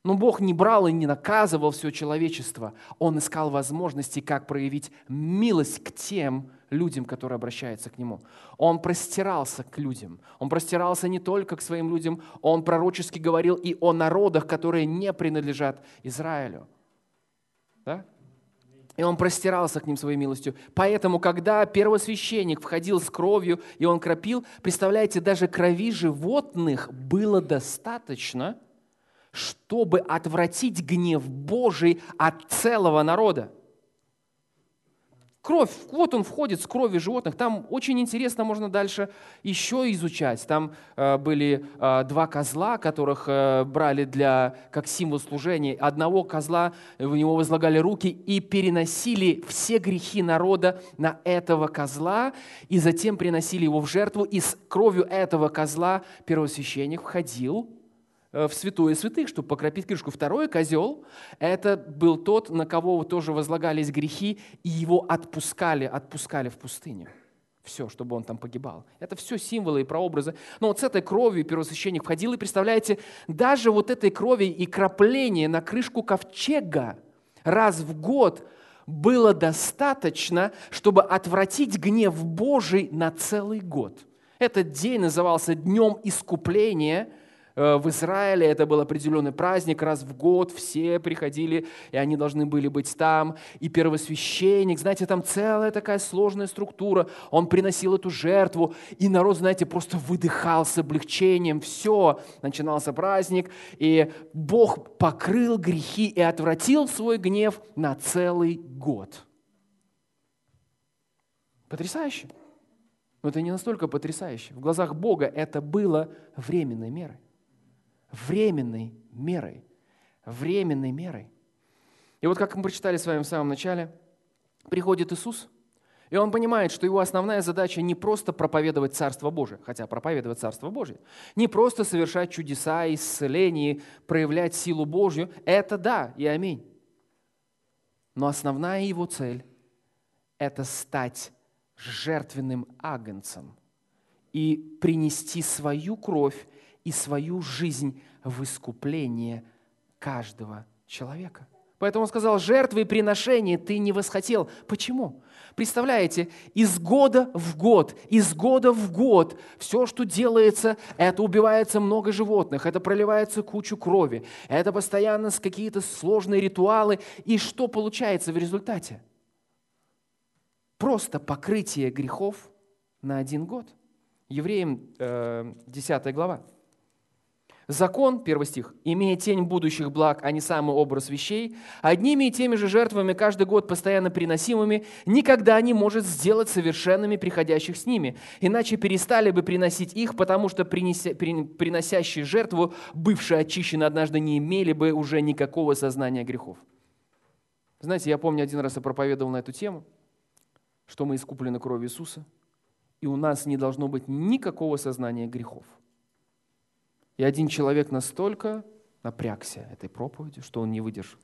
но Бог не брал и не наказывал все человечество. Он искал возможности, как проявить милость к тем людям, которые обращаются к Нему. Он простирался к людям. Он простирался не только к своим людям, он пророчески говорил и о народах, которые не принадлежат Израилю. Да? И он простирался к ним своей милостью. Поэтому, когда первосвященник входил с кровью, и он кропил, представляете, даже крови животных было достаточно – чтобы отвратить гнев Божий от целого народа. Кровь, вот он входит с крови животных. Там очень интересно, можно дальше еще изучать. Там э, были э, два козла, которых э, брали для, как символ служения. Одного козла, в него возлагали руки и переносили все грехи народа на этого козла, и затем приносили его в жертву, и с кровью этого козла первосвященник входил в святое святых, чтобы покропить крышку. Второй козел – это был тот, на кого тоже возлагались грехи, и его отпускали, отпускали в пустыню. Все, чтобы он там погибал. Это все символы и прообразы. Но вот с этой кровью первосвященник входил, и представляете, даже вот этой крови и крапление на крышку ковчега раз в год было достаточно, чтобы отвратить гнев Божий на целый год. Этот день назывался Днем Искупления – Э, в Израиле это был определенный праздник, раз в год все приходили, и они должны были быть там. И первосвященник, знаете, там целая такая сложная структура, он приносил эту жертву, и народ, знаете, просто выдыхал с облегчением. Все, начинался праздник, и Бог покрыл грехи и отвратил свой гнев на целый год. Потрясающе. Но это не настолько потрясающе. В глазах Бога это было временной мерой временной мерой. Временной мерой. И вот как мы прочитали с вами в самом начале, приходит Иисус, и он понимает, что его основная задача не просто проповедовать Царство Божие, хотя проповедовать Царство Божие, не просто совершать чудеса, исцеления, проявлять силу Божью, это да и аминь. Но основная его цель – это стать жертвенным агнцем и принести свою кровь и свою жизнь в искупление каждого человека. Поэтому он сказал, жертвы и приношения ты не восхотел. Почему? Представляете, из года в год, из года в год все, что делается, это убивается много животных, это проливается кучу крови, это постоянно какие-то сложные ритуалы. И что получается в результате? Просто покрытие грехов на один год. Евреям 10 э, глава. Закон, первый стих, имея тень будущих благ, а не самый образ вещей, одними и теми же жертвами каждый год постоянно приносимыми, никогда не может сделать совершенными приходящих с ними. Иначе перестали бы приносить их, потому что принеся, приносящие жертву, бывшие очищены однажды, не имели бы уже никакого сознания грехов. Знаете, я помню, один раз я проповедовал на эту тему, что мы искуплены кровью Иисуса, и у нас не должно быть никакого сознания грехов – и один человек настолько напрягся этой проповедью, что он не выдержал.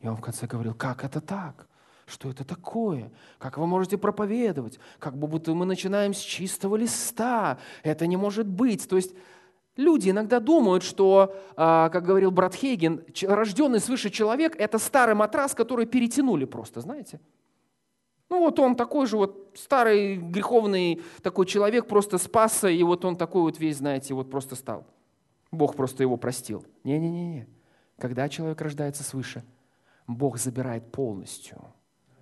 И он в конце говорил, как это так? Что это такое? Как вы можете проповедовать? Как будто мы начинаем с чистого листа. Это не может быть. То есть люди иногда думают, что, а, как говорил брат Хейген, рожденный свыше человек – это старый матрас, который перетянули просто, знаете? Ну вот он такой же вот старый греховный такой человек, просто спасся, и вот он такой вот весь, знаете, вот просто стал. Бог просто его простил. Не-не-не. Когда человек рождается свыше, Бог забирает полностью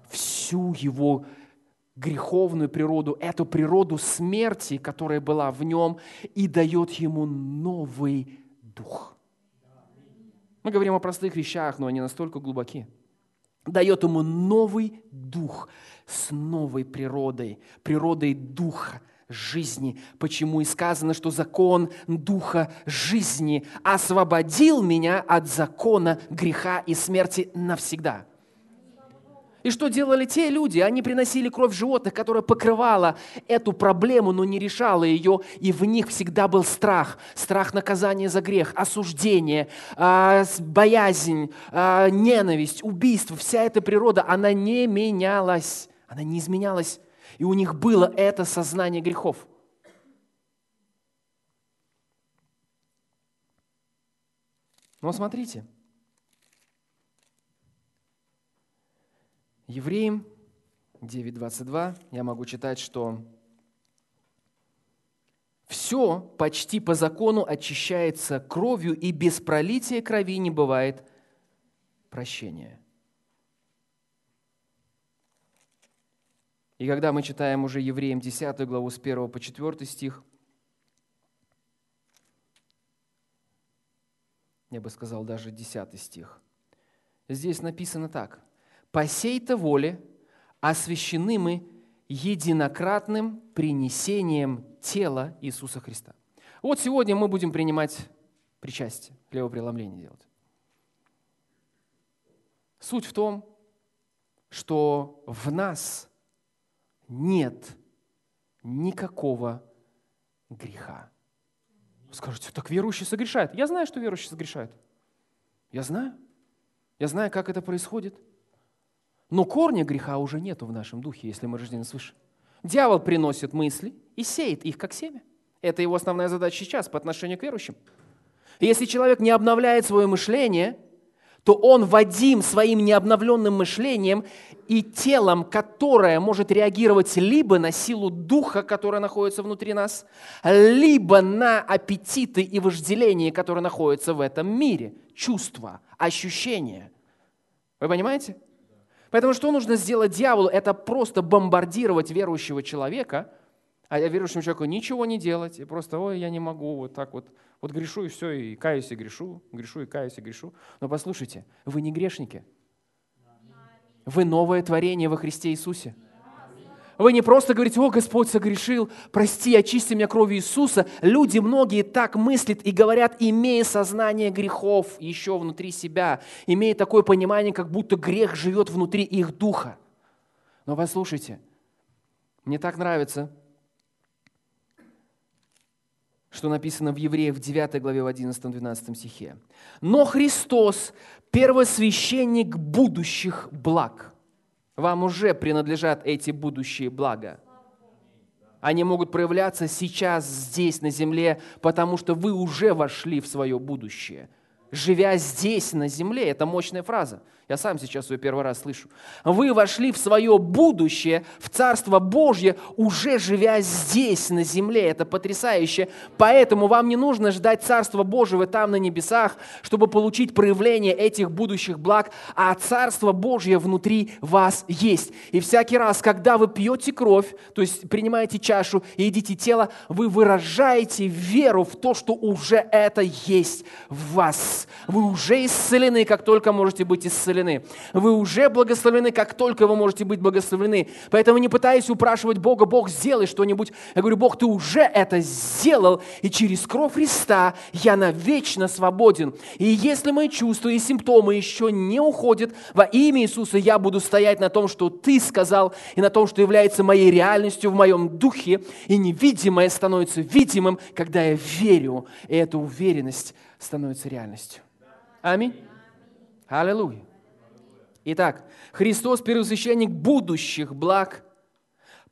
всю его греховную природу, эту природу смерти, которая была в нем, и дает ему новый дух. Мы говорим о простых вещах, но они настолько глубоки. Дает ему новый дух с новой природой, природой духа, жизни. Почему и сказано, что закон Духа жизни освободил меня от закона греха и смерти навсегда. И что делали те люди? Они приносили кровь животных, которая покрывала эту проблему, но не решала ее, и в них всегда был страх. Страх наказания за грех, осуждение, а, боязнь, а, ненависть, убийство. Вся эта природа, она не менялась, она не изменялась и у них было это сознание грехов. Но смотрите, Евреям 9.22 я могу читать, что все почти по закону очищается кровью, и без пролития крови не бывает прощения. И когда мы читаем уже Евреям 10 главу с 1 по 4 стих, я бы сказал даже 10 стих, здесь написано так. «По сей-то воле освящены мы единократным принесением тела Иисуса Христа». Вот сегодня мы будем принимать причастие, хлебопреломление делать. Суть в том, что в нас – нет никакого греха. скажете, так верующий согрешает. Я знаю, что верующий согрешает. Я знаю. Я знаю, как это происходит. Но корня греха уже нету в нашем духе, если мы рождены свыше. Дьявол приносит мысли и сеет их, как семя. Это его основная задача сейчас по отношению к верующим. И если человек не обновляет свое мышление – то он Вадим своим необновленным мышлением и телом, которое может реагировать либо на силу духа, которая находится внутри нас, либо на аппетиты и вожделение, которые находятся в этом мире, чувства, ощущения. Вы понимаете? Поэтому что нужно сделать дьяволу? Это просто бомбардировать верующего человека, а верующему человеку ничего не делать, и просто, ой, я не могу, вот так вот вот грешу и все, и каюсь и грешу, грешу и каюсь и грешу. Но послушайте, вы не грешники. Вы новое творение во Христе Иисусе. Вы не просто говорите, о, Господь согрешил, прости, очисти меня кровью Иисуса. Люди многие так мыслят и говорят, имея сознание грехов еще внутри себя, имея такое понимание, как будто грех живет внутри их духа. Но послушайте, мне так нравится, что написано в Евреях в 9 главе в 11-12 стихе. «Но Христос – первосвященник будущих благ». Вам уже принадлежат эти будущие блага. Они могут проявляться сейчас, здесь, на земле, потому что вы уже вошли в свое будущее. Живя здесь, на земле, это мощная фраза. Я сам сейчас ее первый раз слышу. Вы вошли в свое будущее, в Царство Божье, уже живя здесь, на земле. Это потрясающе. Поэтому вам не нужно ждать Царства Божьего там, на небесах, чтобы получить проявление этих будущих благ, а Царство Божье внутри вас есть. И всякий раз, когда вы пьете кровь, то есть принимаете чашу и едите тело, вы выражаете веру в то, что уже это есть в вас. Вы уже исцелены, как только можете быть исцелены. Вы уже благословлены, как только вы можете быть благословлены. Поэтому не пытаясь упрашивать Бога, Бог, сделай что-нибудь. Я говорю, Бог, ты уже это сделал, и через кровь Христа я навечно свободен. И если мои чувства и симптомы еще не уходят, во имя Иисуса я буду стоять на том, что ты сказал, и на том, что является моей реальностью в моем духе, и невидимое становится видимым, когда я верю, и эта уверенность становится реальностью. Аминь. Аллилуйя. Итак, Христос первосвященник будущих благ –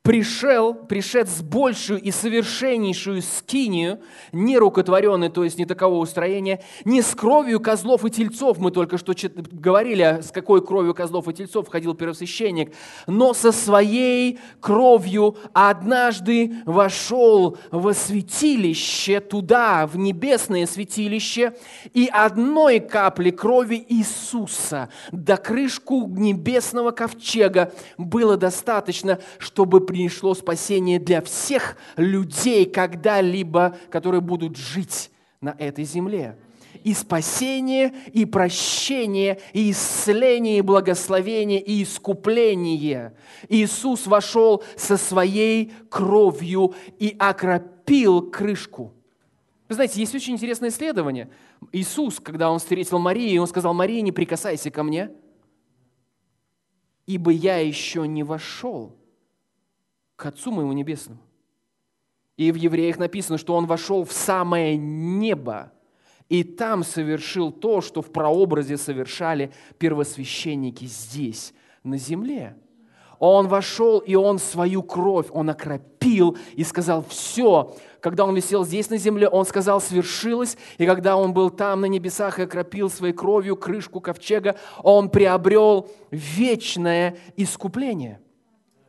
пришел, пришед с большую и совершеннейшую скинию, не рукотворенной, то есть не такового устроения, не с кровью козлов и тельцов, мы только что говорили, с какой кровью козлов и тельцов входил первосвященник, но со своей кровью однажды вошел во святилище, туда, в небесное святилище, и одной капли крови Иисуса до крышку небесного ковчега было достаточно, чтобы пришло спасение для всех людей когда-либо, которые будут жить на этой земле. И спасение, и прощение, и исцеление, и благословение, и искупление. Иисус вошел со своей кровью и окропил крышку. Вы знаете, есть очень интересное исследование. Иисус, когда Он встретил Марию, Он сказал, Мария, не прикасайся ко мне, ибо я еще не вошел к Отцу моему небесному. И в Евреях написано, что он вошел в самое небо, и там совершил то, что в прообразе совершали первосвященники здесь, на земле. Он вошел, и он свою кровь, он окропил и сказал, все. Когда он висел здесь на земле, он сказал, свершилось. И когда он был там на небесах и окропил своей кровью крышку ковчега, он приобрел вечное искупление –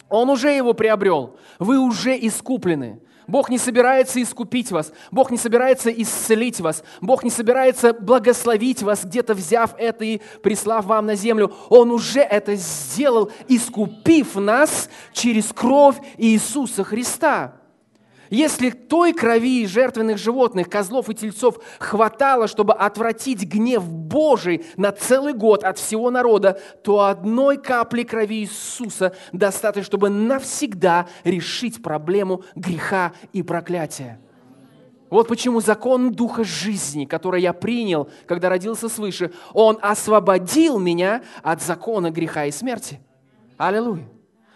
он уже его приобрел. Вы уже искуплены. Бог не собирается искупить вас. Бог не собирается исцелить вас. Бог не собирается благословить вас, где-то взяв это и прислав вам на землю. Он уже это сделал, искупив нас через кровь Иисуса Христа. Если той крови жертвенных животных, козлов и тельцов хватало, чтобы отвратить гнев Божий на целый год от всего народа, то одной капли крови Иисуса достаточно, чтобы навсегда решить проблему греха и проклятия. Вот почему закон Духа жизни, который я принял, когда родился свыше, он освободил меня от закона греха и смерти. Аллилуйя.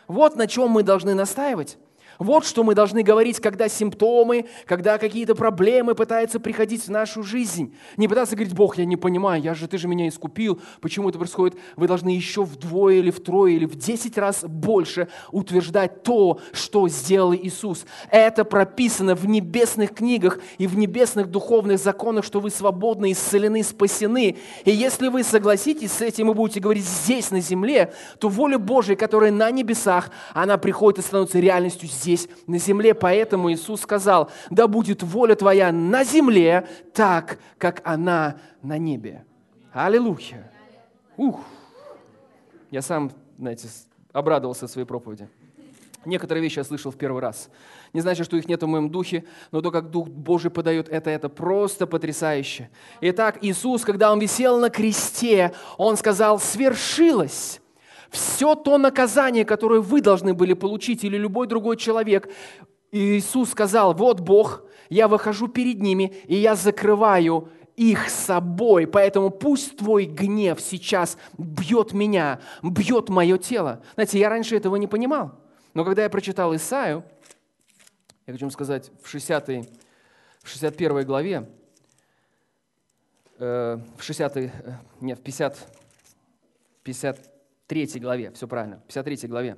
Вот на чем мы должны настаивать. Вот что мы должны говорить, когда симптомы, когда какие-то проблемы пытаются приходить в нашу жизнь. Не пытаться говорить, Бог, я не понимаю, я же, ты же меня искупил, почему это происходит? Вы должны еще вдвое или втрое или в десять раз больше утверждать то, что сделал Иисус. Это прописано в небесных книгах и в небесных духовных законах, что вы свободны, исцелены, спасены. И если вы согласитесь с этим и будете говорить здесь, на земле, то воля Божия, которая на небесах, она приходит и становится реальностью здесь здесь, на земле. Поэтому Иисус сказал, да будет воля твоя на земле, так, как она на небе. Аллилуйя. Ух. Я сам, знаете, обрадовался своей проповеди. Некоторые вещи я слышал в первый раз. Не значит, что их нет в моем духе, но то, как Дух Божий подает это, это просто потрясающе. Итак, Иисус, когда Он висел на кресте, Он сказал, свершилось все то наказание, которое вы должны были получить, или любой другой человек, Иисус сказал, вот Бог, я выхожу перед ними, и я закрываю их собой. Поэтому пусть твой гнев сейчас бьет меня, бьет мое тело. Знаете, я раньше этого не понимал. Но когда я прочитал Исаию, я хочу вам сказать, в 60 в 61 главе, э, в 60 э, нет, в 50, 50 53 главе, все правильно, 53 главе.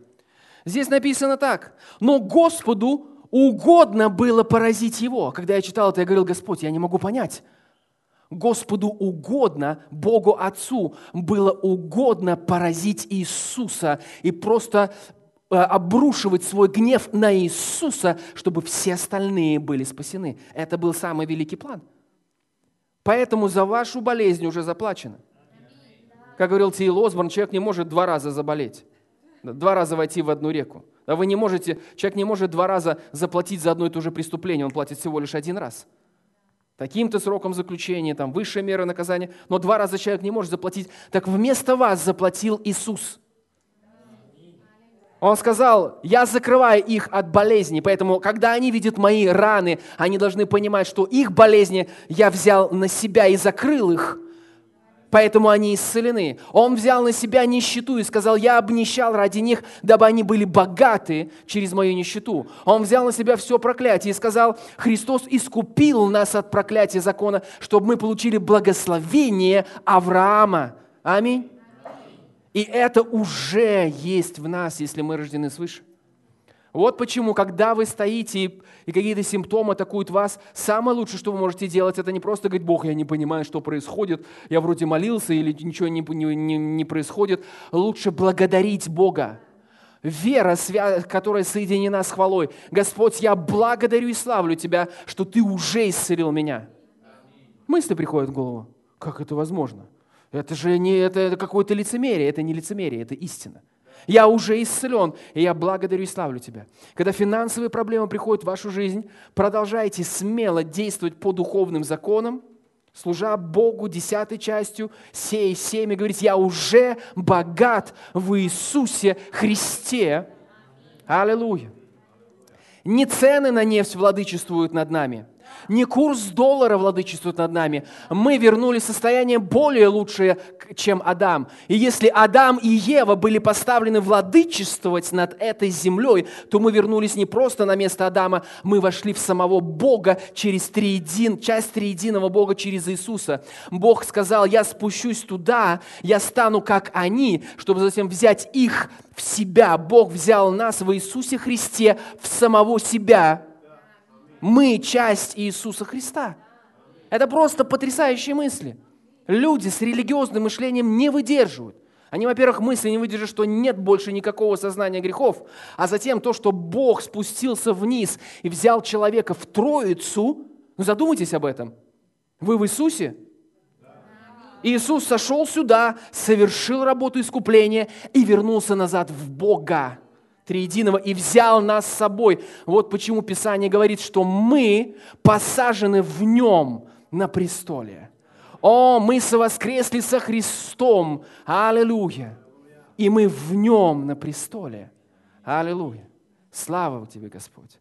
Здесь написано так. «Но Господу угодно было поразить его». Когда я читал это, я говорил, Господь, я не могу понять. Господу угодно, Богу Отцу было угодно поразить Иисуса и просто э, обрушивать свой гнев на Иисуса, чтобы все остальные были спасены. Это был самый великий план. Поэтому за вашу болезнь уже заплачено. Как говорил Тиил Осборн, человек не может два раза заболеть, два раза войти в одну реку. А вы не можете, человек не может два раза заплатить за одно и то же преступление, он платит всего лишь один раз. Таким-то сроком заключения, там, высшая мера наказания, но два раза человек не может заплатить. Так вместо вас заплатил Иисус. Он сказал, я закрываю их от болезни, поэтому, когда они видят мои раны, они должны понимать, что их болезни я взял на себя и закрыл их – поэтому они исцелены. Он взял на себя нищету и сказал, я обнищал ради них, дабы они были богаты через мою нищету. Он взял на себя все проклятие и сказал, Христос искупил нас от проклятия закона, чтобы мы получили благословение Авраама. Аминь. И это уже есть в нас, если мы рождены свыше. Вот почему, когда вы стоите и, какие-то симптомы атакуют вас, самое лучшее, что вы можете делать, это не просто говорить, Бог, я не понимаю, что происходит, я вроде молился или ничего не, не, не происходит. Лучше благодарить Бога. Вера, которая соединена с хвалой. Господь, я благодарю и славлю Тебя, что Ты уже исцелил меня. Мысли приходят в голову. Как это возможно? Это же не это, это какое-то лицемерие. Это не лицемерие, это истина. Я уже исцелен, и я благодарю и славлю Тебя. Когда финансовые проблемы приходят в вашу жизнь, продолжайте смело действовать по духовным законам, служа Богу десятой частью, сей семя, говорить, я уже богат в Иисусе Христе. Аллилуйя. Не цены на нефть владычествуют над нами – не курс доллара владычествует над нами. Мы вернулись в состояние более лучшее, чем Адам. И если Адам и Ева были поставлены владычествовать над этой землей, то мы вернулись не просто на место Адама, мы вошли в самого Бога через триедин, часть триединого Бога через Иисуса. Бог сказал, я спущусь туда, я стану как они, чтобы затем взять их в себя. Бог взял нас в Иисусе Христе в самого себя мы часть Иисуса Христа. Это просто потрясающие мысли. Люди с религиозным мышлением не выдерживают. Они, во-первых, мысли не выдержат, что нет больше никакого сознания грехов, а затем то, что Бог спустился вниз и взял человека в Троицу. Ну задумайтесь об этом. Вы в Иисусе? Иисус сошел сюда, совершил работу искупления и вернулся назад в Бога триединого и взял нас с собой. Вот почему Писание говорит, что мы посажены в нем на престоле. О, мы совоскресли со Христом. Аллилуйя. И мы в нем на престоле. Аллилуйя. Слава тебе, Господь.